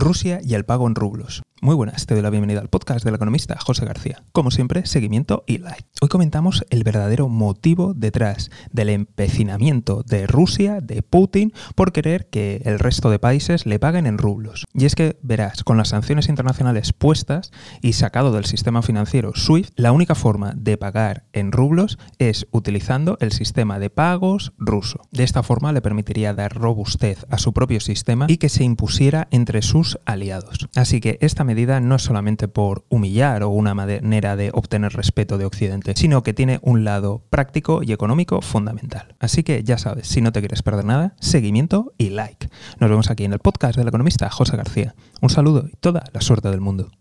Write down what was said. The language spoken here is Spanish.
Rusia y el pago en rublos. Muy buenas, te doy la bienvenida al podcast del economista José García. Como siempre, seguimiento y like. Hoy comentamos el verdadero motivo detrás del empecinamiento de Rusia, de Putin, por querer que el resto de países le paguen en rublos. Y es que, verás, con las sanciones internacionales puestas y sacado del sistema financiero SWIFT, la única forma de pagar en rublos es utilizando el sistema de pagos ruso. De esta forma le permitiría dar robustez a su propio sistema y que se impusiera entre sus aliados. Así que esta medida no es solamente por humillar o una manera de obtener respeto de Occidente, sino que tiene un lado práctico y económico fundamental. Así que ya sabes, si no te quieres perder nada, seguimiento y like. Nos vemos aquí en el podcast del economista José García. Un saludo y toda la suerte del mundo.